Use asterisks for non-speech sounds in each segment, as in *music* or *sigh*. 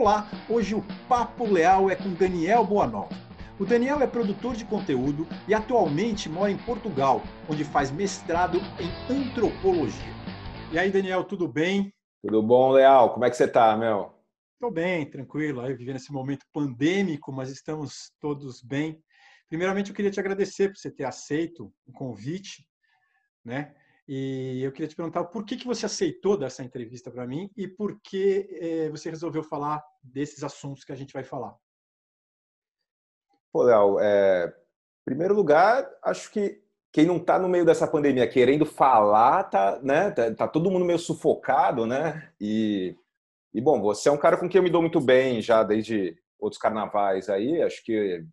Olá, hoje o Papo Leal é com Daniel Boanova. O Daniel é produtor de conteúdo e atualmente mora em Portugal, onde faz mestrado em antropologia. E aí, Daniel, tudo bem? Tudo bom, Leal? Como é que você tá, meu? Estou bem, tranquilo, aí vivendo esse momento pandêmico, mas estamos todos bem. Primeiramente, eu queria te agradecer por você ter aceito o convite, né? E eu queria te perguntar por que, que você aceitou dessa entrevista para mim e por que eh, você resolveu falar desses assuntos que a gente vai falar. Pô, Léo, é... primeiro lugar, acho que quem não está no meio dessa pandemia querendo falar, tá, né? Tá, tá, todo mundo meio sufocado, né? E, e bom, você é um cara com quem eu me dou muito bem já desde outros carnavais aí, acho que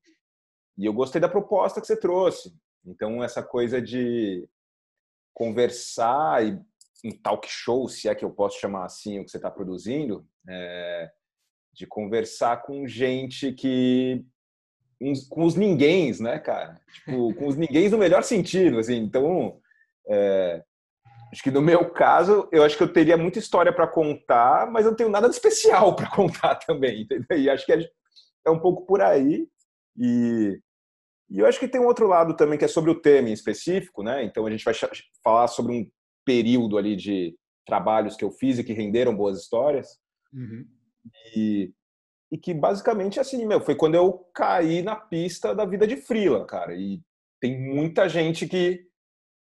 e eu gostei da proposta que você trouxe. Então essa coisa de conversar e um talk show, se é que eu posso chamar assim o que você está produzindo, é, de conversar com gente que uns, com os ninguéms, né, cara? Tipo, com os ninguéms no melhor sentido, assim. Então, é, acho que no meu caso, eu acho que eu teria muita história para contar, mas eu não tenho nada de especial *laughs* para contar também, entendeu? E acho que é, é um pouco por aí. E e eu acho que tem um outro lado também que é sobre o tema em específico, né? Então a gente vai falar sobre um período ali de trabalhos que eu fiz e que renderam boas histórias. Uhum. E, e que basicamente assim, meu, foi quando eu caí na pista da vida de frila, cara. E tem muita gente que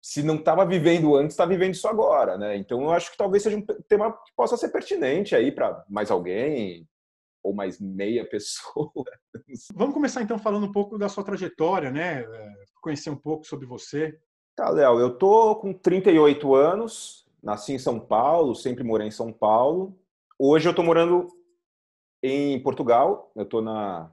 se não estava vivendo antes, está vivendo isso agora, né? Então eu acho que talvez seja um tema que possa ser pertinente aí para mais alguém, ou mais meia *laughs* pessoa. Vamos começar então falando um pouco da sua trajetória, né? É, conhecer um pouco sobre você. Tá, Léo, eu tô com 38 anos, nasci em São Paulo, sempre morei em São Paulo. Hoje eu tô morando em Portugal, eu tô na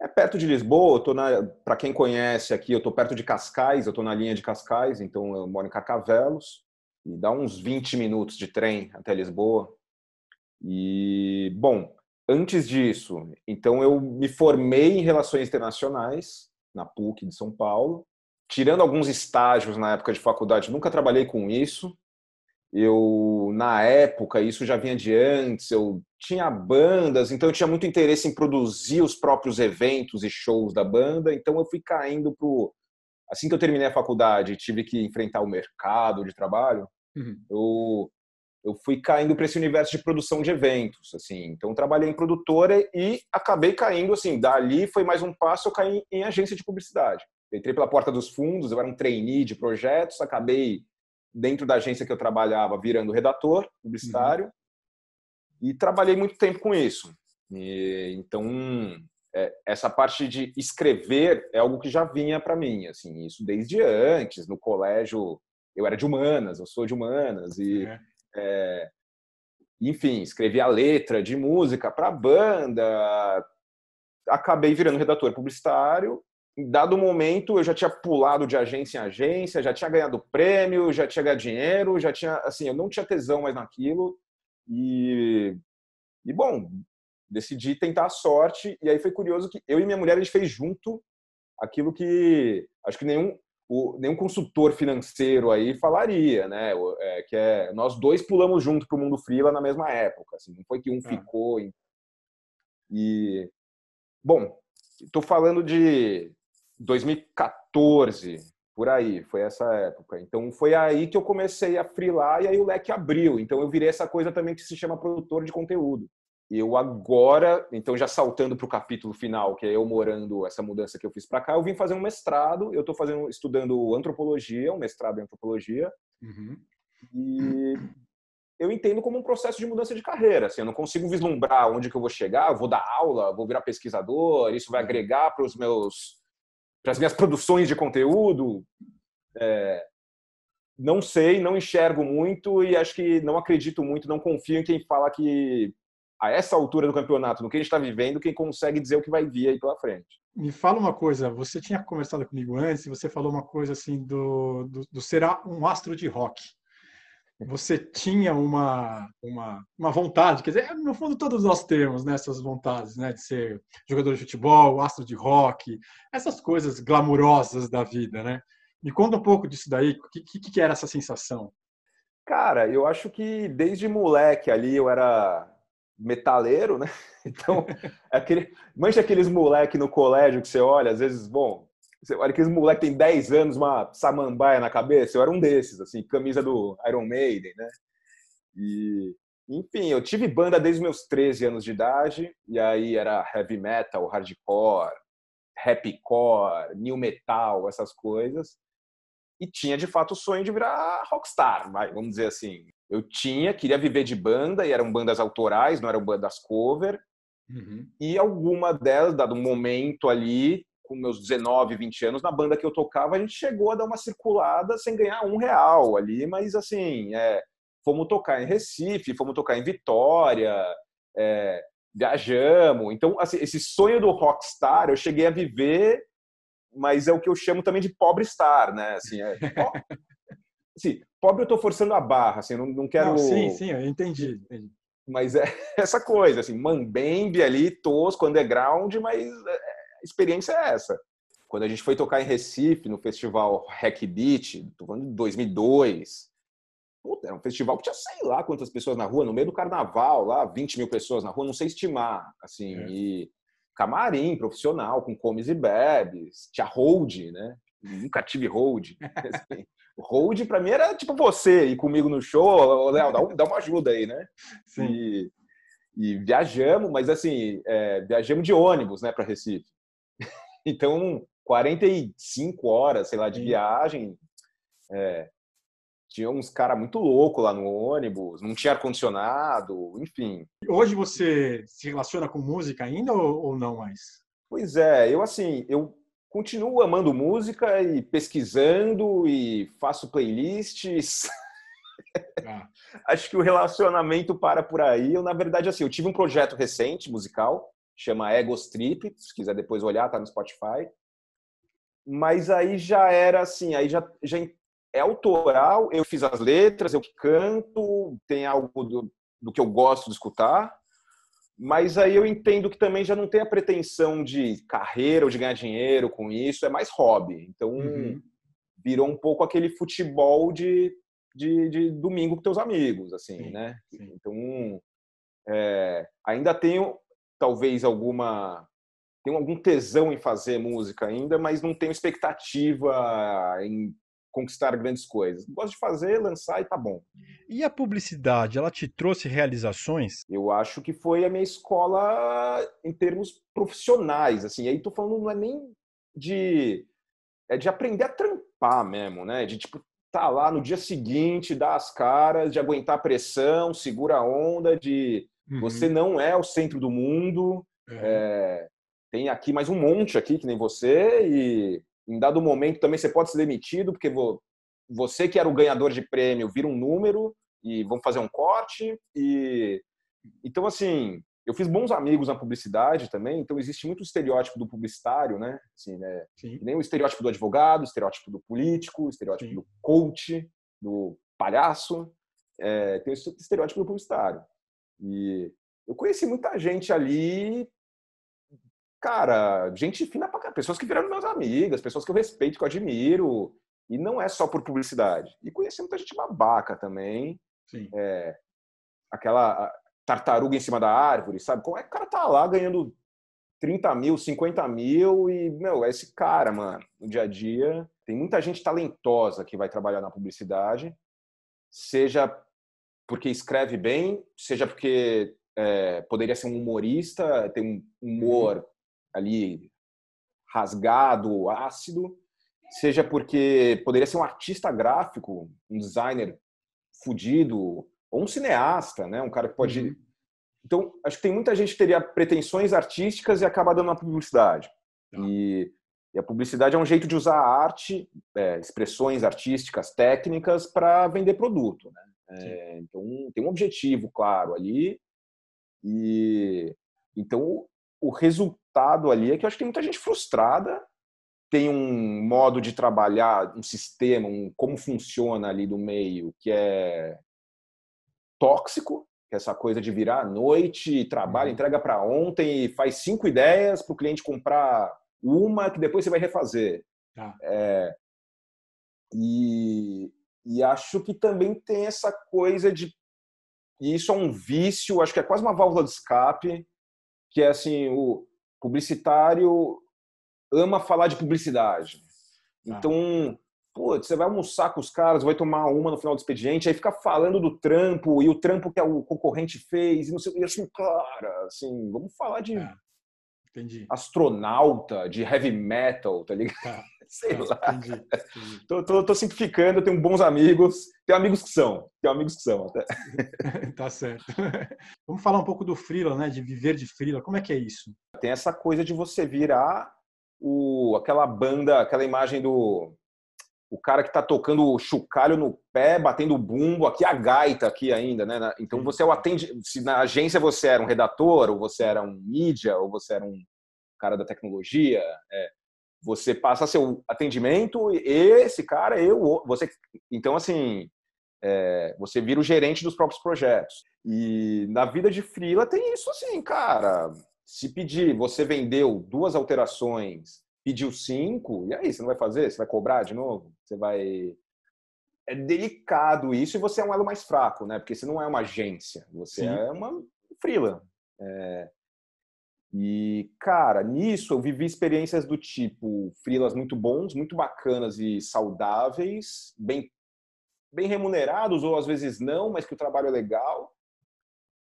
é perto de Lisboa, eu tô na para quem conhece aqui, eu tô perto de Cascais, eu tô na linha de Cascais, então eu moro em Carcavelos e dá uns 20 minutos de trem até Lisboa. E bom, antes disso, então eu me formei em relações internacionais na PUC de São Paulo, tirando alguns estágios na época de faculdade, nunca trabalhei com isso. Eu na época isso já vinha de antes, eu tinha bandas, então eu tinha muito interesse em produzir os próprios eventos e shows da banda, então eu fui caindo pro assim que eu terminei a faculdade, tive que enfrentar o mercado de trabalho. Uhum. Eu eu fui caindo para esse universo de produção de eventos, assim. Então trabalhei em produtora e acabei caindo assim, dali foi mais um passo, eu caí em agência de publicidade. Eu entrei pela porta dos fundos, eu era um trainee de projetos, acabei dentro da agência que eu trabalhava virando redator publicitário uhum. E trabalhei muito tempo com isso. E, então é, essa parte de escrever é algo que já vinha para mim, assim, isso desde antes, no colégio eu era de humanas, eu sou de humanas e é é, enfim, escrevi a letra de música para a banda, acabei virando redator publicitário. Em dado momento, eu já tinha pulado de agência em agência, já tinha ganhado prêmio, já tinha ganhado dinheiro, já tinha, assim, eu não tinha tesão mais naquilo. E, e bom, decidi tentar a sorte. E aí foi curioso que eu e minha mulher a gente fez junto aquilo que acho que nenhum o, nenhum consultor financeiro aí falaria, né? É, que é nós dois pulamos junto para o mundo freela na mesma época, assim, não foi que um é. ficou em... e bom, estou falando de 2014 por aí, foi essa época. Então foi aí que eu comecei a freelar e aí o leque abriu. Então eu virei essa coisa também que se chama produtor de conteúdo eu agora, então já saltando para o capítulo final, que é eu morando, essa mudança que eu fiz para cá, eu vim fazer um mestrado, eu estou fazendo, estudando antropologia, um mestrado em antropologia, uhum. e eu entendo como um processo de mudança de carreira, assim, eu não consigo vislumbrar onde que eu vou chegar, eu vou dar aula, vou virar pesquisador, isso vai agregar para os meus, para as minhas produções de conteúdo, é, não sei, não enxergo muito e acho que não acredito muito, não confio em quem fala que a essa altura do campeonato, no que a gente está vivendo, quem consegue dizer o que vai vir aí pela frente. Me fala uma coisa, você tinha conversado comigo antes e você falou uma coisa assim do, do, do um astro de rock. Você tinha uma, uma, uma vontade, quer dizer, no fundo todos nós temos né, essas vontades, né, de ser jogador de futebol, astro de rock, essas coisas glamurosas da vida, né? Me conta um pouco disso daí, o que, que, que era essa sensação? Cara, eu acho que desde moleque ali eu era metaleiro, né? *laughs* Então, *laughs* é aquele, mancha aqueles moleque no colégio que você olha, às vezes, bom, olha aqueles moleque tem 10 anos, uma samambaia na cabeça, eu era um desses, assim, camisa do Iron Maiden, né? E, enfim, eu tive banda desde meus 13 anos de idade, e aí era heavy metal, hardcore, rapcore, new metal, essas coisas. E tinha de fato o sonho de virar rockstar, vamos dizer assim. Eu tinha, queria viver de banda, e eram bandas autorais, não eram bandas cover. Uhum. E alguma delas, dado um momento ali, com meus 19, 20 anos, na banda que eu tocava, a gente chegou a dar uma circulada sem ganhar um real ali, mas assim, é, fomos tocar em Recife, fomos tocar em Vitória, é, viajamos. Então, assim, esse sonho do rockstar eu cheguei a viver, mas é o que eu chamo também de pobre star, né? Assim, é, *laughs* assim, pobre eu tô forçando a barra, assim, não, não quero... Não, sim, sim, eu entendi, entendi. Mas é *laughs* essa coisa, assim, mambembe ali, tosco, underground, mas é, experiência é essa. Quando a gente foi tocar em Recife, no festival Hack Beat, tô falando de 2002, Puta, era um festival que tinha sei lá quantas pessoas na rua, no meio do carnaval, lá, 20 mil pessoas na rua, não sei estimar, assim, é. e camarim profissional, com comes e bebes, tinha hold, né? Nunca tive hold. *laughs* Assim, hold para mim era tipo você ir comigo no show, Léo, dá, dá uma ajuda aí, né? Sim. E, e viajamos, mas assim, é, viajamos de ônibus, né, para Recife. Então, 45 horas, sei lá, de viagem. É, tinha uns cara muito louco lá no ônibus, não tinha ar-condicionado, enfim. Hoje você se relaciona com música ainda ou, ou não mais? Pois é, eu assim, eu continuo amando música e pesquisando e faço playlists. Ah. *laughs* Acho que o relacionamento para por aí. Eu, na verdade, assim, eu tive um projeto recente musical, chama Ego Strip, se quiser depois olhar, tá no Spotify. Mas aí já era assim, aí já, já é autoral, eu fiz as letras, eu canto, tem algo do, do que eu gosto de escutar, mas aí eu entendo que também já não tem a pretensão de carreira ou de ganhar dinheiro com isso, é mais hobby. Então, uhum. virou um pouco aquele futebol de, de, de, domingo com teus amigos, assim, sim, né? Sim. Então, é, ainda tenho talvez alguma tenho algum tesão em fazer música ainda, mas não tenho expectativa em conquistar grandes coisas. Gosto de fazer, lançar e tá bom. E a publicidade, ela te trouxe realizações? Eu acho que foi a minha escola em termos profissionais, assim. E aí tô falando não é nem de é de aprender a trampar mesmo, né? De tipo tá lá no dia seguinte, dar as caras, de aguentar a pressão, segura a onda, de uhum. você não é o centro do mundo. É. É, tem aqui mais um monte aqui que nem você e em dado momento também você pode ser demitido, porque você que era o ganhador de prêmio vira um número e vão fazer um corte. E então, assim, eu fiz bons amigos na publicidade também, então existe muito estereótipo do publicitário, né? Assim, né? Nem o estereótipo do advogado, o estereótipo do político, o estereótipo Sim. do coach, do palhaço. É, tem o estereótipo do publicitário. E eu conheci muita gente ali cara, gente fina pra cá, pessoas que viraram meus amigas, pessoas que eu respeito, que eu admiro, e não é só por publicidade. E conheci muita gente babaca também. Sim. É, aquela tartaruga em cima da árvore, sabe? Como é que o cara tá lá ganhando 30 mil, 50 mil e, meu, é esse cara, mano, no dia a dia. Tem muita gente talentosa que vai trabalhar na publicidade, seja porque escreve bem, seja porque é, poderia ser um humorista, tem um humor ali rasgado, ácido, seja porque poderia ser um artista gráfico, um designer fudido, ou um cineasta, né? Um cara que pode. Uhum. Então, acho que tem muita gente que teria pretensões artísticas e acaba dando uma publicidade. Uhum. E, e, a publicidade é um jeito de usar a arte, é, expressões artísticas, técnicas, para vender produto. Né? É, então, tem um objetivo claro ali. E então, o resultado ali é que eu acho que tem muita gente frustrada, tem um modo de trabalhar, um sistema, um como funciona ali do meio que é tóxico, que é essa coisa de virar à noite, trabalha, uhum. entrega para ontem e faz cinco ideias para o cliente comprar uma que depois você vai refazer. Ah. É, e, e acho que também tem essa coisa de e isso é um vício, acho que é quase uma válvula de escape, que é assim, o publicitário ama falar de publicidade. Ah. Então, pô, você vai almoçar com os caras, vai tomar uma no final do expediente, aí fica falando do trampo e o trampo que o concorrente fez, e não sei, e assim, cara, assim, vamos falar de é. Entendi. astronauta, de heavy metal, tá ligado? Tá. *laughs* Sei tá. lá. Entendi. Entendi. Tô, tô, tô, simplificando, tenho bons amigos, tenho amigos que são, tenho amigos que são até. *laughs* tá certo. *laughs* Vamos falar um pouco do freela, né? De viver de freela. Como é que é isso? Tem essa coisa de você virar o, aquela banda, aquela imagem do o cara que está tocando o chocalho no pé, batendo o bumbo, aqui a gaita aqui ainda, né? Então você é o atende, se na agência você era um redator, ou você era um mídia, ou você era um cara da tecnologia, é, você passa o atendimento e esse cara, eu, você, então assim, é, você vira o gerente dos próprios projetos. E na vida de freela tem isso assim, cara. Se pedir, você vendeu duas alterações pediu cinco, e aí, você não vai fazer? Você vai cobrar de novo? Você vai. É delicado isso e você é um elo mais fraco, né? Porque você não é uma agência, você Sim. é uma freela. É... E, cara, nisso eu vivi experiências do tipo freelas muito bons, muito bacanas e saudáveis, bem, bem remunerados ou às vezes não, mas que o trabalho é legal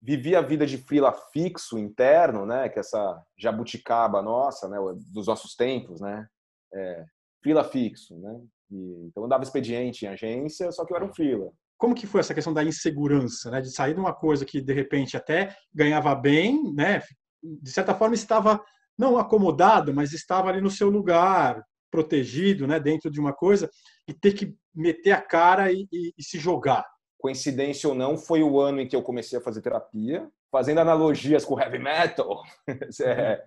vivi a vida de frila fixo interno, né, que é essa jabuticaba nossa, né, dos nossos tempos, né, é, frila fixo, né, e, então eu dava expediente em agência, só que eu era um frila. Como que foi essa questão da insegurança, né, de sair de uma coisa que de repente até ganhava bem, né, de certa forma estava não acomodado, mas estava ali no seu lugar, protegido, né, dentro de uma coisa, e ter que meter a cara e, e, e se jogar, coincidência ou não, foi o ano em que eu comecei a fazer terapia, fazendo analogias com heavy metal. *laughs* é,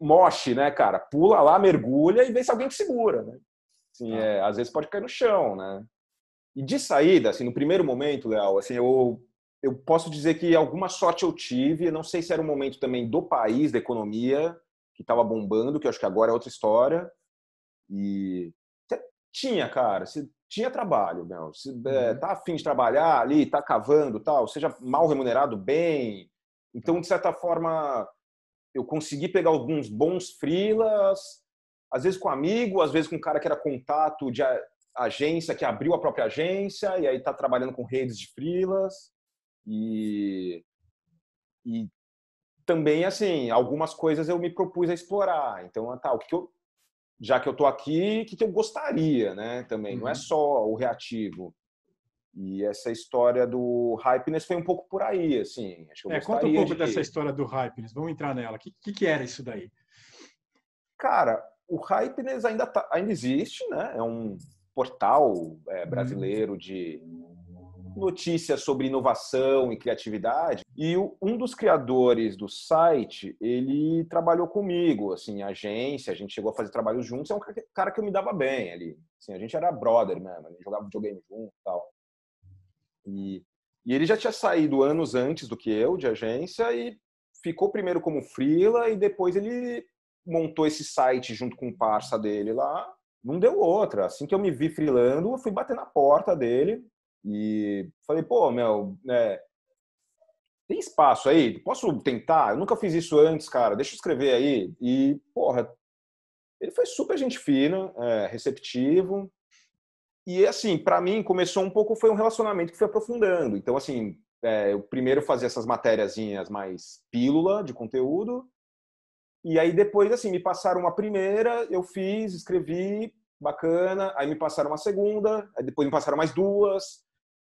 moche, né, cara? Pula lá, mergulha e vê se alguém te segura, né? Assim, é, às vezes pode cair no chão, né? E de saída, assim, no primeiro momento, Leal, assim, eu, eu posso dizer que alguma sorte eu tive, não sei se era um momento também do país, da economia, que estava bombando, que eu acho que agora é outra história. E tinha, cara, tinha trabalho, meu. Se é, uhum. tá afim de trabalhar ali, tá cavando tal, seja mal remunerado, bem. Então, de certa forma, eu consegui pegar alguns bons frilas, às vezes com amigo, às vezes com um cara que era contato de agência, que abriu a própria agência, e aí tá trabalhando com redes de frilas. E, e também, assim, algumas coisas eu me propus a explorar. Então, tá, o que eu já que eu estou aqui, o que, que, eu gostaria, né? Também uhum. não é uhum. só o reativo. E essa história do Hypeness foi um pouco por aí, assim. Acho que é, conta um pouco de... dessa história do Hypeness. Vamos entrar nela. O que, que, que, era isso daí? Cara, o Hypeness ainda, tá, ainda existe, né? É um portal é, uhum. brasileiro de notícias sobre inovação e criatividade. E um dos criadores do site, ele trabalhou comigo, assim, agência, a gente chegou a fazer trabalho juntos, é um cara que eu me dava bem ali. Assim, a gente era brother mesmo, a gente jogava videogame junto e tal. E, e ele já tinha saído anos antes do que eu, de agência, e ficou primeiro como freela, e depois ele montou esse site junto com o parça dele lá. Não deu outra. Assim que eu me vi freelando, eu fui bater na porta dele e falei, pô, meu, né, tem espaço aí? Posso tentar? Eu nunca fiz isso antes, cara. Deixa eu escrever aí. E, porra, ele foi super gente fina, é, receptivo. E, assim, para mim, começou um pouco, foi um relacionamento que foi aprofundando. Então, assim, é, eu primeiro fazia essas matériazinhas mais pílula de conteúdo. E aí, depois, assim, me passaram uma primeira, eu fiz, escrevi, bacana. Aí me passaram uma segunda, depois me passaram mais duas.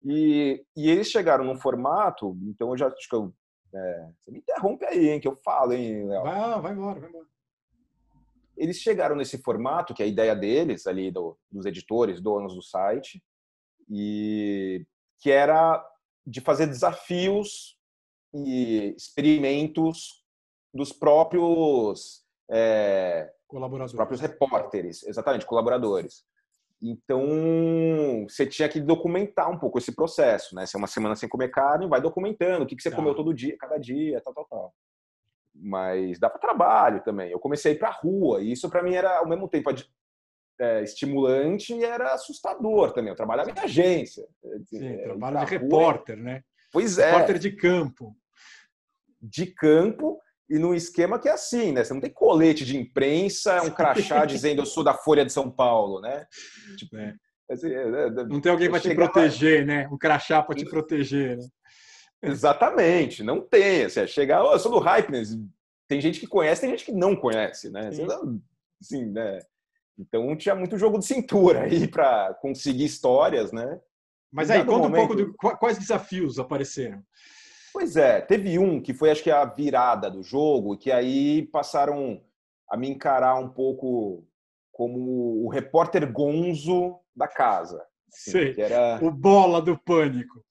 E, e eles chegaram num formato, então eu já acho que eu. É, você me interrompe aí, hein, que eu falo, hein, Léo? Vai, vai embora, vai embora. Eles chegaram nesse formato, que é a ideia deles, ali, do, dos editores, donos do site, e que era de fazer desafios e experimentos dos próprios é, colaboradores, próprios repórteres, exatamente, colaboradores. Então, você tinha que documentar um pouco esse processo, né? Se é uma semana sem comer carne, vai documentando o que, que você tá. comeu todo dia, cada dia, tal, tal, tal. Mas dá para trabalho também. Eu comecei a ir para rua e isso para mim era ao mesmo tempo é, estimulante e era assustador também. Eu trabalhava em agência. Sim, é, trabalho de repórter, né? Pois é. Repórter de campo. De campo e num esquema que é assim, né? Você não tem colete de imprensa, um crachá *laughs* dizendo eu sou da Folha de São Paulo, né? Tipo, é. Assim, é, é, é não tem alguém para te proteger, né? Um crachá para te proteger, né? Exatamente, não tem. Assim, chegar, oh, eu sou do Hypeness. Tem gente que conhece, tem gente que não conhece, né? Assim, né? Então tinha muito jogo de cintura aí para conseguir histórias, né? Mas aí, conta um pouco de quais desafios apareceram. Pois é, teve um que foi acho que a virada do jogo, que aí passaram a me encarar um pouco como o repórter gonzo da casa. Assim, Sei, era... o bola do pânico.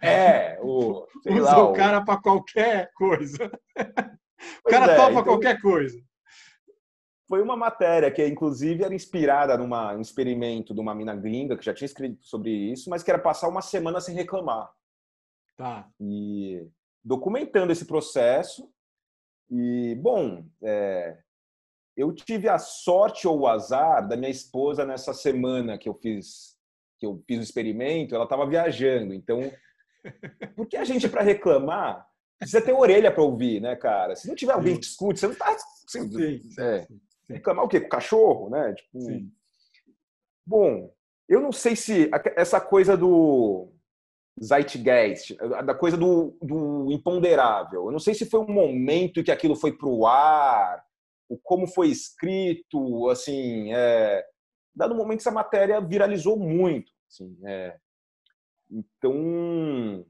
É, *laughs* o. Sei lá, o cara para qualquer coisa. *laughs* o cara é, topa então... qualquer coisa. Foi uma matéria que, inclusive, era inspirada numa, um experimento de uma mina gringa que já tinha escrito sobre isso, mas que era passar uma semana sem reclamar. Tá. E documentando esse processo. E, bom, é, eu tive a sorte ou o azar da minha esposa nessa semana que eu fiz que eu fiz o experimento, ela estava viajando. Então, *laughs* porque a gente para reclamar precisa ter orelha para ouvir, né, cara? Se não tiver alguém que escute, você não está assim, sim, é, sim. reclamar o quê? Com o cachorro, né? Tipo, bom, eu não sei se essa coisa do zeitgeist, da coisa do, do imponderável. Eu não sei se foi um momento que aquilo foi para o ar, o como foi escrito, assim, é, dado o momento essa matéria viralizou muito, assim, é, então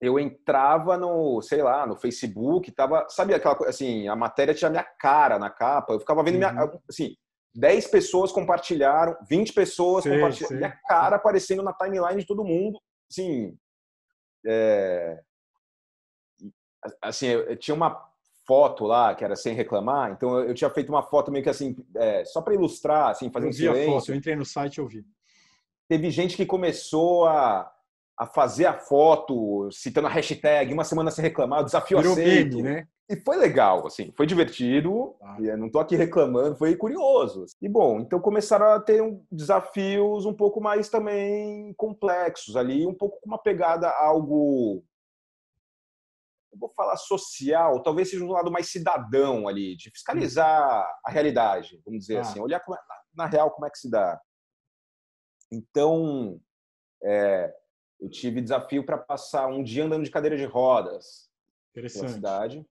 eu entrava no, sei lá, no Facebook, tava, sabe aquela coisa, assim, a matéria tinha minha cara na capa, eu ficava vendo uhum. minha, assim, 10 pessoas compartilharam, 20 pessoas sei, compartilharam, sei. minha cara aparecendo na timeline de todo mundo, assim, é, assim, eu, eu tinha uma foto lá que era sem reclamar, então eu, eu tinha feito uma foto meio que assim, é, só para ilustrar, assim, fazendo eu vi silêncio. a foto, eu entrei no site e eu vi. Teve gente que começou a, a fazer a foto, citando a hashtag, uma semana sem reclamar, o desafio Virou aceito. Né? E foi legal, assim, foi divertido, ah. e não tô aqui reclamando, foi curioso. E bom, então começaram a ter um, desafios um pouco mais também complexos ali, um pouco com uma pegada algo eu vou falar social, talvez seja um lado mais cidadão ali, de fiscalizar a realidade, vamos dizer ah. assim, olhar é, na real como é que se dá. Então, é, eu tive desafio para passar um dia andando de cadeira de rodas pela cidade.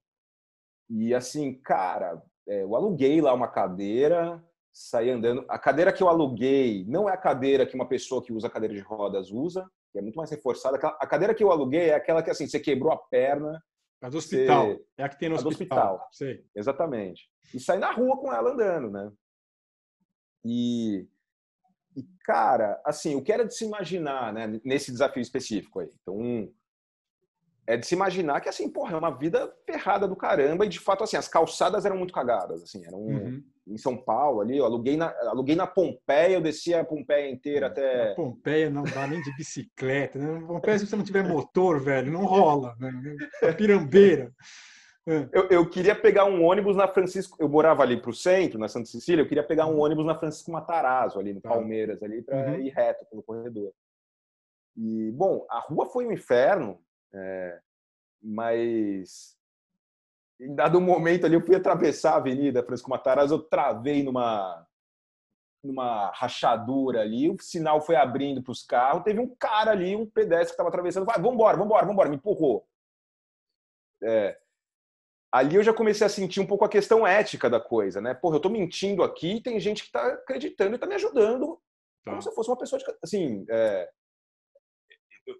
E assim, cara, é, eu aluguei lá uma cadeira, saí andando. A cadeira que eu aluguei não é a cadeira que uma pessoa que usa cadeira de rodas usa, que é muito mais reforçada. A cadeira que eu aluguei é aquela que assim, você quebrou a perna, a do hospital. Você... É a que tem no a hospital. hospital. Exatamente. E sair na rua com ela andando, né? E, e, cara, assim, o que era de se imaginar, né, nesse desafio específico aí? Então, um, é de se imaginar que, assim, porra, é uma vida ferrada do caramba e, de fato, assim, as calçadas eram muito cagadas, assim, eram uhum. em São Paulo ali, eu aluguei na, aluguei na Pompeia, eu descia a Pompeia inteira até... Na Pompeia não dá nem de bicicleta, né? Pompeia, se você não tiver motor, velho, não rola, né? É pirambeira. É. Eu, eu, queria pegar um ônibus na Francisco. Eu morava ali para o centro, na Santa Cecília. Eu queria pegar um uhum. ônibus na Francisco Matarazzo, ali no tá. Palmeiras, ali, para uhum. ir reto pelo corredor. E, bom, a rua foi um inferno. É, mas em dado momento ali eu fui atravessar a Avenida Francisco Matarazzo, eu travei numa numa rachadura ali, o sinal foi abrindo para os carros, teve um cara ali, um pedestre que estava atravessando, vai, vambora, vambora, vambora, me empurrou. É, ali eu já comecei a sentir um pouco a questão ética da coisa, né? Porra, eu estou mentindo aqui, tem gente que está acreditando e está me ajudando, tá. como se eu fosse uma pessoa de, assim, é,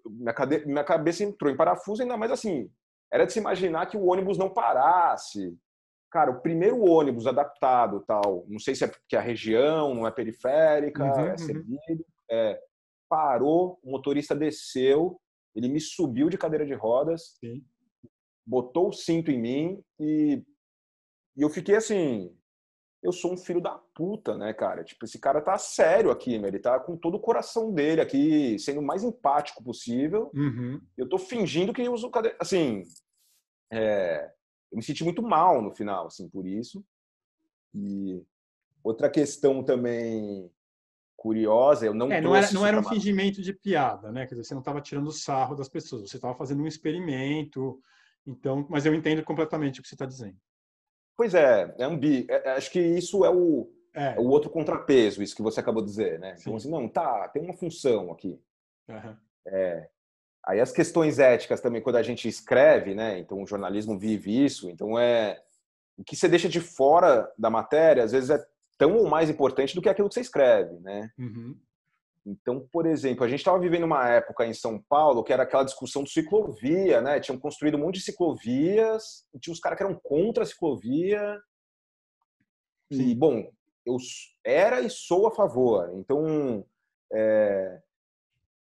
minha, cade... minha cabeça entrou em parafuso, ainda mais assim, era de se imaginar que o ônibus não parasse. Cara, o primeiro ônibus adaptado, tal, não sei se é porque a região não é periférica, uhum, é servido, uhum. é, parou, o motorista desceu, ele me subiu de cadeira de rodas, Sim. Botou o cinto em mim e, e eu fiquei assim, eu sou um filho da puta, né, cara? Tipo, esse cara tá sério aqui, né? Ele tá com todo o coração dele aqui, sendo o mais empático possível. Uhum. Eu tô fingindo que uso cadeira. Assim, é... eu me senti muito mal no final, assim, por isso. E outra questão também curiosa. Eu não é, não era, não era um fingimento de piada, né? Quer dizer, você não estava tirando sarro das pessoas, você estava fazendo um experimento. Então, mas eu entendo completamente o que você está dizendo. Pois é, é ambi... É, é, acho que isso é o, é. o outro contrapeso, isso que você acabou de dizer, né? Então, assim, não, tá, tem uma função aqui. Uhum. É, aí as questões éticas também, quando a gente escreve, né? Então o jornalismo vive isso, então é o que você deixa de fora da matéria, às vezes é tão ou mais importante do que aquilo que você escreve, né? Uhum. Então, por exemplo, a gente estava vivendo uma época em São Paulo que era aquela discussão de ciclovia, né? Tinham construído um monte de ciclovias, e tinha uns caras que eram contra a ciclovia. Sim. E, bom, eu era e sou a favor. Então, é,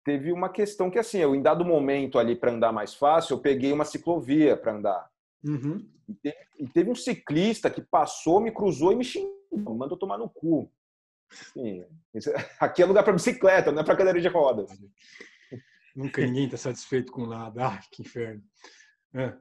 teve uma questão que, assim, eu, em dado momento ali para andar mais fácil, eu peguei uma ciclovia para andar. Uhum. E, teve, e, teve, um ciclista que passou, me cruzou e me xingou, mandou tomar no cu. Sim, *laughs* aqui é lugar para bicicleta, não é para cadeira de rodas. Nunca ninguém está satisfeito com nada. Ah, que inferno. É.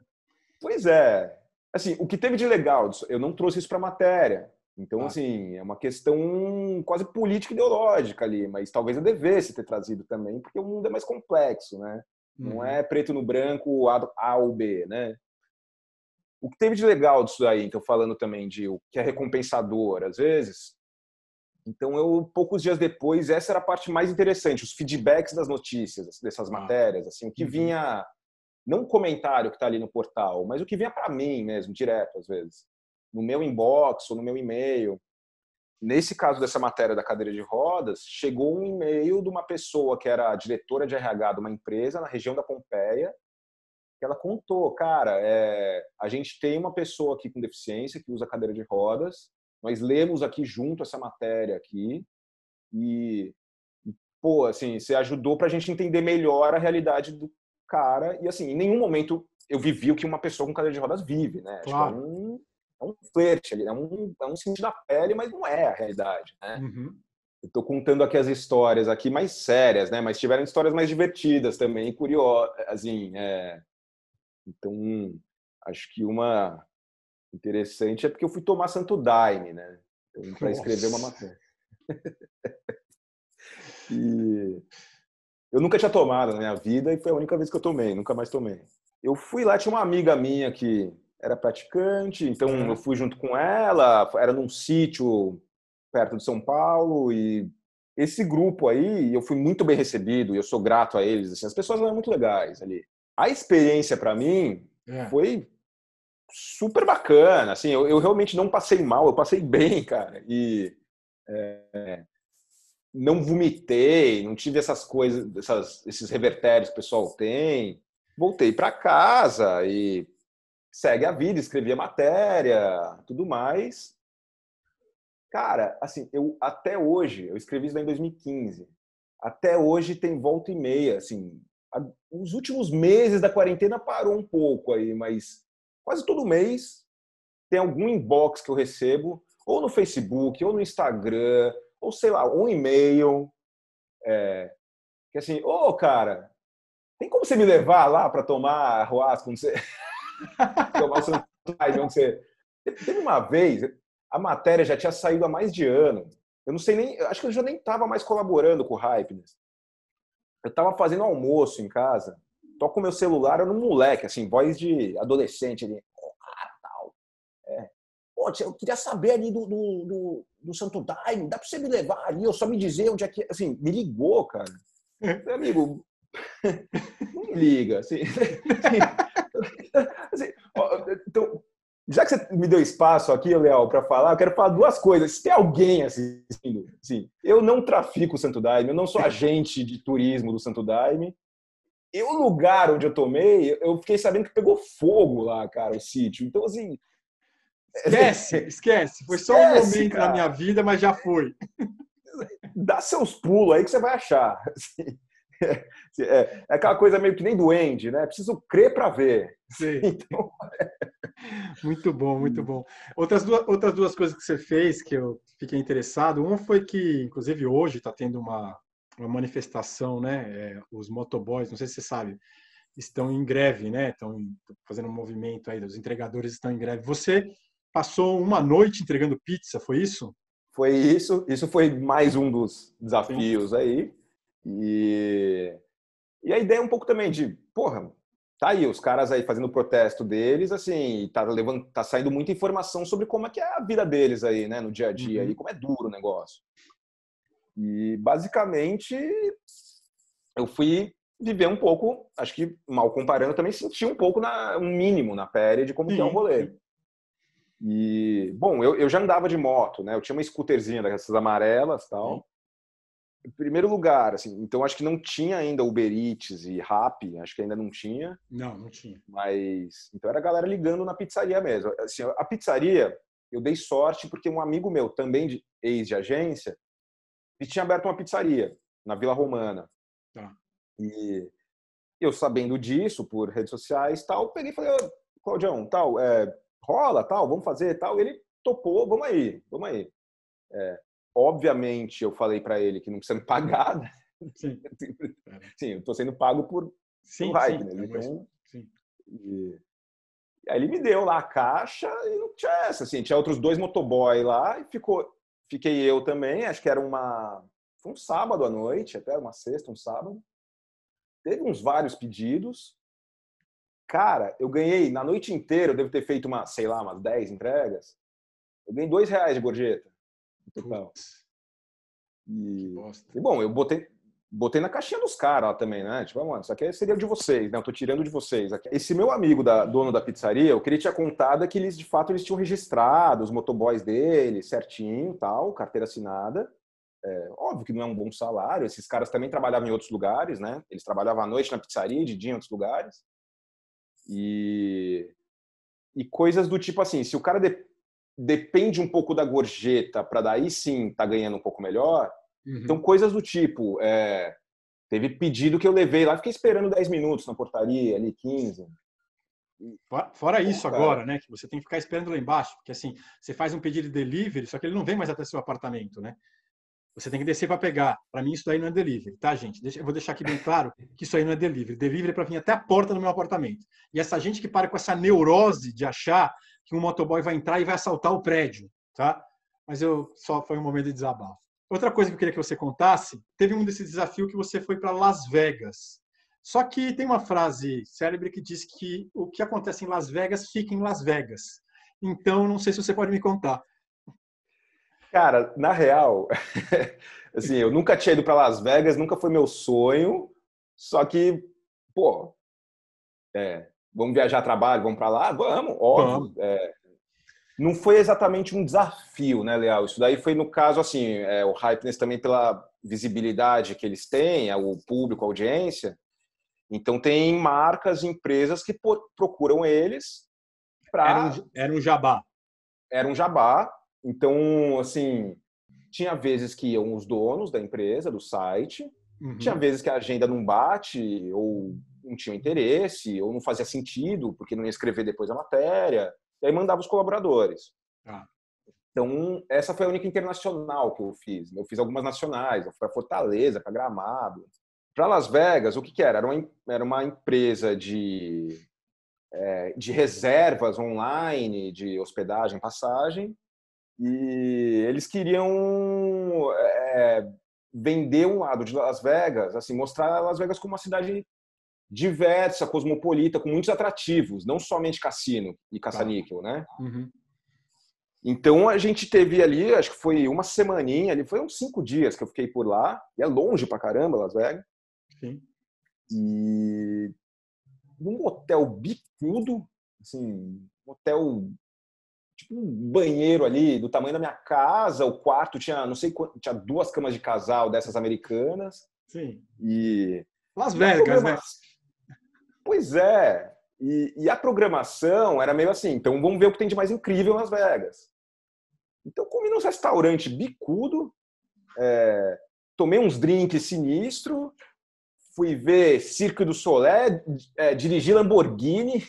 Pois é. Assim, o que teve de legal, eu não trouxe isso para a matéria. Então, ah. assim, é uma questão quase política ideológica ali, mas talvez eu devesse ter trazido também, porque o mundo é mais complexo, né? Uhum. Não é preto no branco A, a ou B, né? O que teve de legal disso aí, então falando também de o que é recompensador, às vezes, então, eu poucos dias depois, essa era a parte mais interessante, os feedbacks das notícias, dessas ah. matérias, assim, o que uhum. vinha, não o comentário que está ali no portal, mas o que vinha para mim mesmo, direto às vezes, no meu inbox ou no meu e-mail. Nesse caso dessa matéria da cadeira de rodas, chegou um e-mail de uma pessoa que era diretora de RH de uma empresa na região da Pompeia, que ela contou, cara, é, a gente tem uma pessoa aqui com deficiência que usa cadeira de rodas, nós lemos aqui junto essa matéria aqui e, pô, assim, você ajudou para a gente entender melhor a realidade do cara e, assim, em nenhum momento eu vivi o que uma pessoa com cadeira de rodas vive, né? Claro. Acho que é um, é um flerte ali, é um, é um sentido da pele, mas não é a realidade, né? Uhum. Eu tô contando aqui as histórias aqui mais sérias, né? Mas tiveram histórias mais divertidas também, curiosas, assim, é... Então, acho que uma interessante é porque eu fui tomar Santo Daime, né? Para escrever uma matéria. *laughs* e eu nunca tinha tomado na minha vida e foi a única vez que eu tomei, nunca mais tomei. Eu fui lá, tinha uma amiga minha que era praticante, então uhum. eu fui junto com ela, era num sítio perto de São Paulo e esse grupo aí, eu fui muito bem recebido e eu sou grato a eles, assim, as pessoas eram muito legais ali. A experiência para mim é. foi super bacana. Assim, eu, eu, realmente não passei mal, eu passei bem, *laughs* cara. E é, não vomitei, não tive essas coisas, essas, esses revertérios que o pessoal tem. Voltei para casa e segue a vida, escrevi a matéria, tudo mais. Cara, assim, eu até hoje, eu escrevi isso em 2015. Até hoje tem volta e meia, assim, os últimos meses da quarentena parou um pouco aí, mas quase todo mês tem algum inbox que eu recebo, ou no Facebook, ou no Instagram, ou sei lá, um e-mail, é, que assim, ô oh, cara, tem como você me levar lá para tomar arroz quando você tomar o seu onde você teve uma vez a matéria já tinha saído há mais de ano. Eu não sei nem acho que eu já nem estava mais colaborando com o Hypeness eu estava fazendo almoço em casa toco meu celular, era um moleque, assim, voz de adolescente ali. cara, tal. É. Pô, eu queria saber ali do, do, do, do Santo Daime, dá pra você me levar ali, ou só me dizer onde é que. Assim, me ligou, cara. Meu amigo, *laughs* não me liga. Assim, *laughs* assim, ó, então, já que você me deu espaço aqui, Léo, para falar, eu quero falar duas coisas. Se tem alguém assistindo, assim, eu não trafico o Santo Daime, eu não sou agente de turismo do Santo Daime, e o lugar onde eu tomei, eu fiquei sabendo que pegou fogo lá, cara, o sítio. Então, assim. Esquece, *laughs* esquece. Foi só esquece, um momento cara. na minha vida, mas já foi. *laughs* Dá seus pulos aí que você vai achar. Assim, *laughs* é, é, aquela coisa meio que nem doente, né? Preciso crer para ver. Sim. Então... muito bom, muito bom. Outras duas, outras duas coisas que você fez que eu fiquei interessado. Uma foi que, inclusive, hoje está tendo uma, uma manifestação, né? É, os motoboys, não sei se você sabe, estão em greve, né? Estão fazendo um movimento aí, os entregadores estão em greve. Você passou uma noite entregando pizza, foi isso? foi isso. Isso foi mais um dos desafios aí. E, e a ideia é um pouco também de, porra, tá aí os caras aí fazendo o protesto deles, assim, tá, levando, tá saindo muita informação sobre como é que é a vida deles aí, né, no dia a dia, uhum. e como é duro o negócio. E basicamente eu fui viver um pouco, acho que mal comparando, também senti um pouco na, um mínimo na pele de como sim, que é o rolê. E, bom, eu, eu já andava de moto, né? Eu tinha uma scooterzinha dessas amarelas tal. Sim. Em primeiro lugar, assim, então acho que não tinha ainda Uber Eats e Rappi, acho que ainda não tinha. Não, não tinha. Mas, então era a galera ligando na pizzaria mesmo. Assim, a pizzaria, eu dei sorte porque um amigo meu, também de ex de agência, ele tinha aberto uma pizzaria na Vila Romana. Tá. E eu sabendo disso por redes sociais tal, peguei e falei, oh, Claudião, tal, é, rola, tal, vamos fazer, tal. Ele topou, vamos aí, vamos aí. É, obviamente, eu falei para ele que não precisa me pagar. Né? Sim. *laughs* sim, eu estou sendo pago por sim, hype, sim, né? Então, sim. E, e aí ele me deu lá a caixa e não tinha essa, assim, tinha outros dois motoboy lá e ficou, fiquei eu também, acho que era uma, foi um sábado à noite, até uma sexta, um sábado. Teve uns vários pedidos, Cara, eu ganhei na noite inteira, eu devo ter feito uma, sei lá, umas 10 entregas. Eu ganhei dois reais de gorjeta. Total. E, e, bom, eu botei, botei na caixinha dos caras também, né? Tipo, mano, isso aqui seria de vocês, né? Eu tô tirando de vocês. Esse meu amigo, da, dono da pizzaria, eu queria te contado que eles, de fato, eles tinham registrado os motoboys dele, certinho, tal, carteira assinada. É, óbvio que não é um bom salário. Esses caras também trabalhavam em outros lugares, né? Eles trabalhavam à noite na pizzaria, de dia em outros lugares. E, e coisas do tipo assim, se o cara de, depende um pouco da gorjeta para daí sim tá ganhando um pouco melhor, uhum. então coisas do tipo, é, teve pedido que eu levei lá, fiquei esperando 10 minutos na portaria, ali 15. Fora isso agora, né, que você tem que ficar esperando lá embaixo, porque assim, você faz um pedido de delivery, só que ele não vem mais até seu apartamento, né? Você tem que descer para pegar. Para mim, isso daí não é delivery, tá, gente? Eu vou deixar aqui bem claro que isso aí não é delivery. Delivery é para vir até a porta do meu apartamento. E essa gente que para com essa neurose de achar que um motoboy vai entrar e vai assaltar o prédio, tá? Mas eu só foi um momento de desabafo. Outra coisa que eu queria que você contasse, teve um desses desafios que você foi para Las Vegas. Só que tem uma frase célebre que diz que o que acontece em Las Vegas fica em Las Vegas. Então, não sei se você pode me contar. Cara, na real, *laughs* assim, eu nunca tinha ido para Las Vegas, nunca foi meu sonho. Só que, pô, é, vamos viajar a trabalho, vamos para lá? Vamos, óbvio. É, não foi exatamente um desafio, né, Leal? Isso daí foi, no caso, assim, é, o Hypeness também pela visibilidade que eles têm, é, o público, a audiência. Então, tem marcas, empresas que procuram eles para... Era, um, era um jabá. Era um jabá então, assim, tinha vezes que iam os donos da empresa, do site, uhum. tinha vezes que a agenda não bate, ou não tinha interesse, ou não fazia sentido, porque não ia escrever depois a matéria, e aí mandava os colaboradores. Ah. Então, essa foi a única internacional que eu fiz. Eu fiz algumas nacionais, para Fortaleza, para Gramado. Para Las Vegas, o que, que era? Era uma, era uma empresa de, é, de reservas online, de hospedagem, passagem, e eles queriam é, vender um lado de Las Vegas, assim, mostrar Las Vegas como uma cidade diversa, cosmopolita, com muitos atrativos, não somente cassino e caça-níquel, né? Uhum. Então a gente teve ali, acho que foi uma semaninha, ali foi uns cinco dias que eu fiquei por lá, e é longe pra caramba Las Vegas. Sim. E num hotel bicudo, assim, um hotel tipo um banheiro ali do tamanho da minha casa, o quarto tinha, não sei quanto, tinha duas camas de casal dessas americanas. Sim. E Las Vegas, né? Pois é. E, e, a programação era meio assim, então vamos ver o que tem de mais incrível em Las Vegas. Então comi num restaurante bicudo, é, tomei uns drinks sinistro, fui ver Cirque du Soleil, é, dirigi Lamborghini.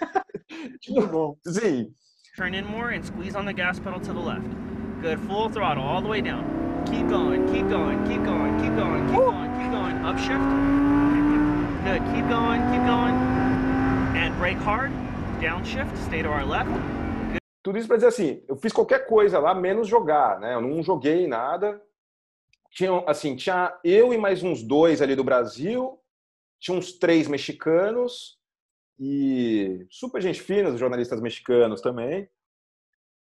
*laughs* tipo, bom. Sim, Turn in more and squeeze on the gas pedal to the left. Good, full throttle all the way down. Keep going, keep going, keep going, keep going, keep going, keep going. Upshift. Good, keep going, keep going. And brake hard. Downshift, stay to our left. tudo isso para dizer assim, eu fiz qualquer coisa lá, menos jogar, né? Eu não joguei nada. Tinha, assim, tinha eu e mais uns dois ali do Brasil, tinha uns três mexicanos e super gente fina, os jornalistas mexicanos também.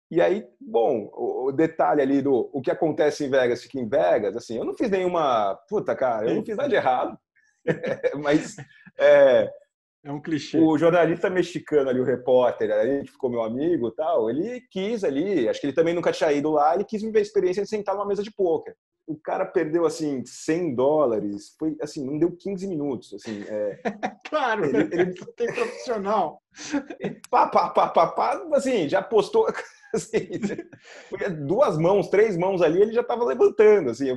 E aí, bom, o detalhe ali do o que acontece em Vegas fica em Vegas, assim, eu não fiz nenhuma. Puta, cara, eu não fiz nada de errado. *laughs* Mas. É, é um clichê. O jornalista mexicano ali, o repórter, ali, que ficou meu amigo tal, ele quis ali, acho que ele também nunca tinha ido lá, ele quis viver a experiência de sentar numa mesa de pôquer. O cara perdeu, assim, 100 dólares, foi, assim, não deu 15 minutos, assim. É, *laughs* claro, ele, ele *laughs* tem profissional. Pá, pá, pá, pá, pá, assim, já postou Assim, duas mãos, três mãos ali, ele já estava levantando. Assim, eu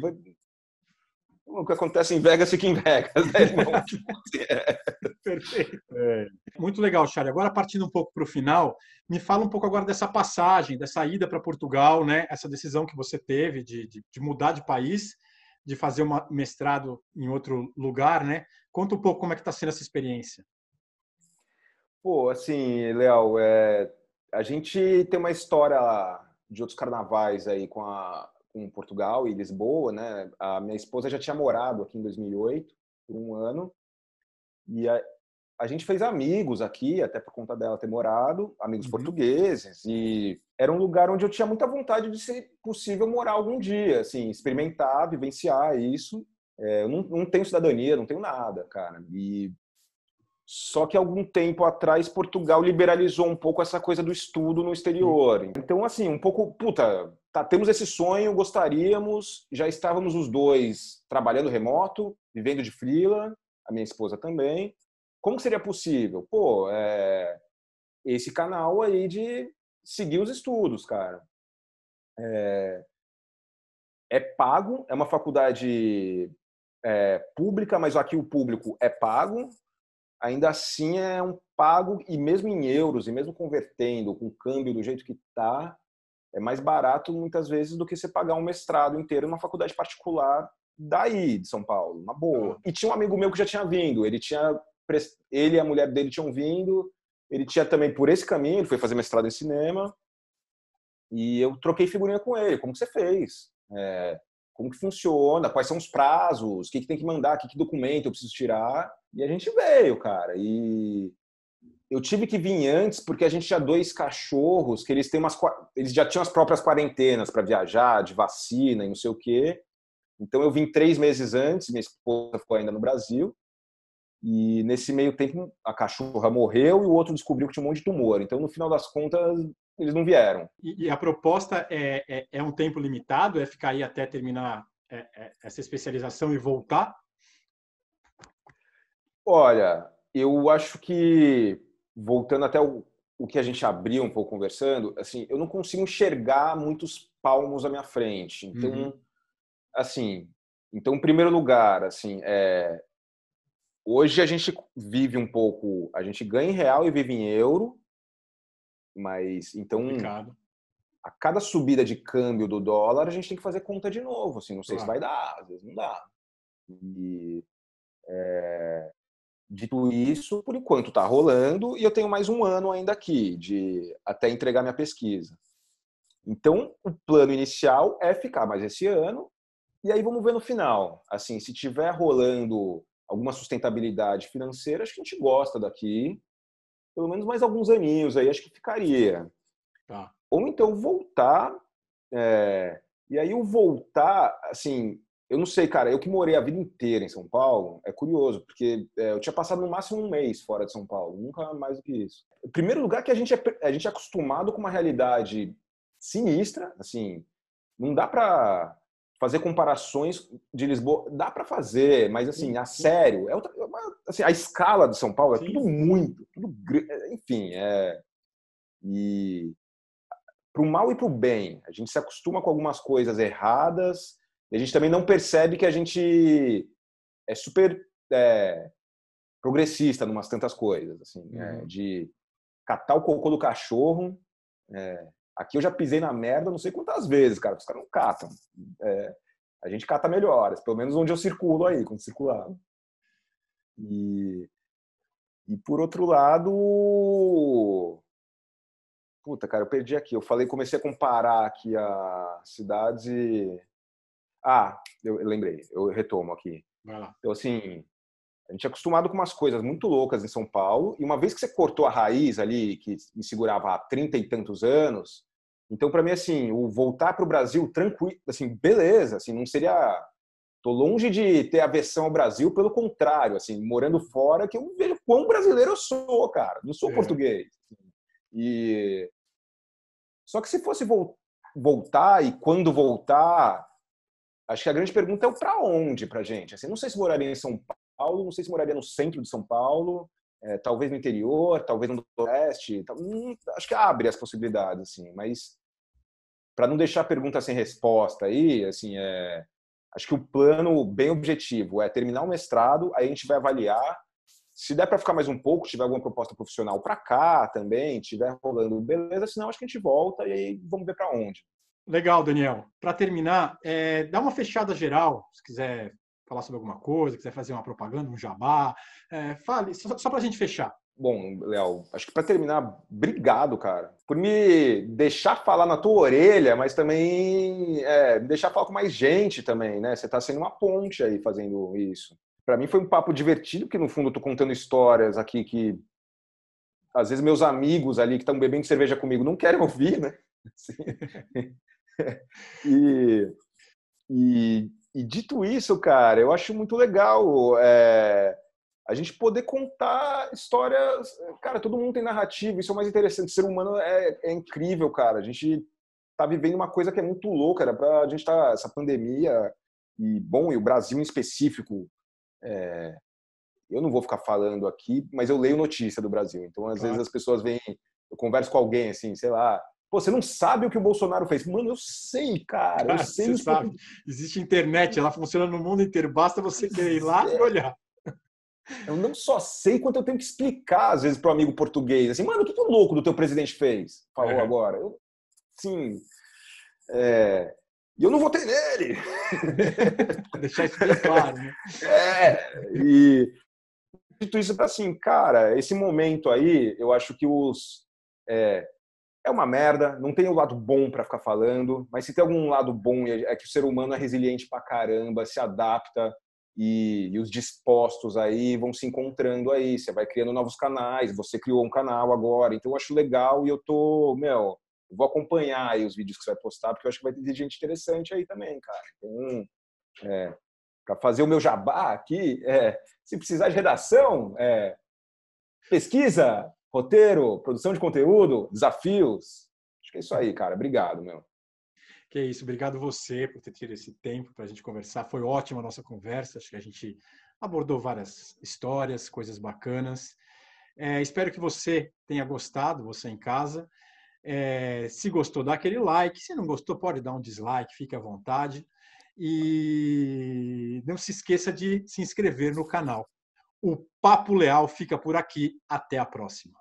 o que acontece em Vegas fica em Vegas, né, irmão? *laughs* Perfeito. É. Muito legal, Charlie. Agora, partindo um pouco para o final, me fala um pouco agora dessa passagem, dessa ida para Portugal, né? essa decisão que você teve de, de, de mudar de país, de fazer um mestrado em outro lugar. Né? Conta um pouco como é que está sendo essa experiência. Pô, assim, Léo, é, a gente tem uma história de outros carnavais aí com, a, com Portugal e Lisboa, né? A minha esposa já tinha morado aqui em 2008 por um ano e a, a gente fez amigos aqui, até por conta dela ter morado, amigos uhum. portugueses e era um lugar onde eu tinha muita vontade de ser possível morar algum dia, assim, experimentar, vivenciar isso. É, eu não, não tenho cidadania, não tenho nada, cara. E só que algum tempo atrás Portugal liberalizou um pouco essa coisa do estudo no exterior. Então, assim, um pouco, puta, tá, temos esse sonho, gostaríamos, já estávamos os dois trabalhando remoto, vivendo de freela, a minha esposa também. Como seria possível? Pô, é, esse canal aí de seguir os estudos, cara. É, é pago, é uma faculdade é, pública, mas aqui o público é pago, ainda assim é um pago, e mesmo em euros, e mesmo convertendo com o câmbio do jeito que está, é mais barato muitas vezes do que você pagar um mestrado inteiro numa faculdade particular daí, de São Paulo, uma boa. E tinha um amigo meu que já tinha vindo, ele tinha ele e a mulher dele tinham vindo, ele tinha também por esse caminho, ele foi fazer mestrado em cinema, e eu troquei figurinha com ele, como você fez? É, como que funciona, quais são os prazos, o que, que tem que mandar, que, que documento eu preciso tirar. E a gente veio, cara. E eu tive que vir antes porque a gente tinha dois cachorros que eles têm umas eles já tinham as próprias quarentenas para viajar, de vacina e não sei o quê. Então eu vim três meses antes, minha esposa ficou ainda no Brasil. E nesse meio tempo a cachorra morreu e o outro descobriu que tinha um monte de tumor. Então no final das contas eles não vieram. E, e a proposta é, é, é, um tempo limitado? É ficar aí até terminar é, é, essa especialização e voltar? Olha, eu acho que, voltando até o, o que a gente abriu um pouco conversando, assim, eu não consigo enxergar muitos palmos à minha frente. Então, uhum. assim, então, em primeiro lugar, assim, é, hoje a gente vive um pouco, a gente ganha em real e vive em euro, mas então Complicado. a cada subida de câmbio do dólar a gente tem que fazer conta de novo, assim, não sei claro. se vai dar, às vezes não dá. E é, dito isso, por enquanto está rolando e eu tenho mais um ano ainda aqui de até entregar minha pesquisa. Então o plano inicial é ficar mais esse ano e aí vamos ver no final. Assim, se tiver rolando alguma sustentabilidade financeira, acho que a gente gosta daqui pelo menos mais alguns aninhos aí, acho que ficaria. Tá. Ou então voltar. É... E aí o voltar, assim, eu não sei, cara, eu que morei a vida inteira em São Paulo, é curioso, porque é, eu tinha passado no máximo um mês fora de São Paulo, nunca mais do que isso. Em primeiro lugar, que a gente é, a gente é acostumado com uma realidade sinistra, assim, não dá para fazer comparações de Lisboa, dá para fazer, mas assim, a sério, é outra, é assim, a escala de São Paulo é Sim. tudo muito, tudo, é, enfim, é e para o mal e para o bem, a gente se acostuma com algumas coisas erradas, e a gente também não percebe que a gente é super é, progressista em umas tantas coisas, assim, é, é, de catar o cocô do cachorro, é, Aqui eu já pisei na merda não sei quantas vezes, cara. Os caras não catam. É, a gente cata melhores, pelo menos onde eu circulo aí, quando circulava. E, e por outro lado, Puta, cara, eu perdi aqui. Eu falei, comecei a comparar aqui as cidades e. Ah, eu lembrei, eu retomo aqui. Vai lá. Então, assim, a gente é acostumado com umas coisas muito loucas em São Paulo, e uma vez que você cortou a raiz ali, que me segurava há 30 e tantos anos, então, para mim, assim, o voltar para o Brasil tranquilo, assim, beleza, assim, não seria. Tô longe de ter aversão ao Brasil, pelo contrário, assim, morando fora, que eu vejo quão brasileiro eu sou, cara. Não sou é. português. E só que se fosse voltar e quando voltar, acho que a grande pergunta é o para onde para gente. Assim, não sei se moraria em São Paulo, não sei se moraria no centro de São Paulo, é, talvez no interior, talvez no oeste. Hum, acho que abre as possibilidades, assim. Mas para não deixar a pergunta sem resposta aí, assim, é, acho que o plano bem objetivo é terminar o mestrado, aí a gente vai avaliar se der para ficar mais um pouco, tiver alguma proposta profissional para cá também, tiver rolando, beleza. Senão acho que a gente volta e aí vamos ver para onde. Legal, Daniel. Para terminar, é, dá uma fechada geral, se quiser falar sobre alguma coisa, quiser fazer uma propaganda, um jabá, é, fale, só, só para a gente fechar. Bom, Léo, acho que para terminar, obrigado, cara, por me deixar falar na tua orelha, mas também é, me deixar falar com mais gente também, né? Você está sendo uma ponte aí fazendo isso para mim foi um papo divertido, que no fundo eu tô contando histórias aqui que às vezes meus amigos ali que estão bebendo cerveja comigo não querem ouvir, né? *laughs* Assim. *laughs* e, e, e, dito isso, cara, eu acho muito legal é, a gente poder contar histórias. Cara, todo mundo tem narrativa, isso é o mais interessante. O ser humano é, é incrível, cara. A gente tá vivendo uma coisa que é muito louca, era pra gente tá essa pandemia e bom, e o Brasil em específico é, eu não vou ficar falando aqui, mas eu leio notícia do Brasil. Então, às claro. vezes as pessoas vêm, eu converso com alguém assim, sei lá, Pô, você não sabe o que o Bolsonaro fez. Mano, eu sei, cara. cara eu sei você sabe. Existe internet, ela funciona no mundo inteiro. Basta você querer ir lá é. e olhar. Eu não só sei quanto eu tenho que explicar, às vezes, para um amigo português. Assim, mano, o que, que o louco do teu presidente fez? Falou é. agora. Eu, sim. É, e eu não votei nele. *laughs* Deixar isso bem claro, né? É, e dito isso assim, cara, esse momento aí, eu acho que os é, é uma merda, não tem o um lado bom para ficar falando, mas se tem algum lado bom é que o ser humano é resiliente pra caramba, se adapta e, e, os dispostos aí vão se encontrando aí, você vai criando novos canais, você criou um canal agora, então eu acho legal e eu tô, meu, vou acompanhar aí os vídeos que você vai postar, porque eu acho que vai ter gente interessante aí também, cara. Então, é, para fazer o meu jabá aqui, é, se precisar de redação, é, pesquisa, roteiro, produção de conteúdo, desafios. Acho que é isso aí, cara. Obrigado, meu. Que é isso, obrigado você por ter tido esse tempo para a gente conversar. Foi ótima a nossa conversa. Acho que a gente abordou várias histórias, coisas bacanas. É, espero que você tenha gostado, você em casa. É, se gostou, dá aquele like. Se não gostou, pode dar um dislike, fique à vontade. E não se esqueça de se inscrever no canal. O Papo Leal fica por aqui. Até a próxima.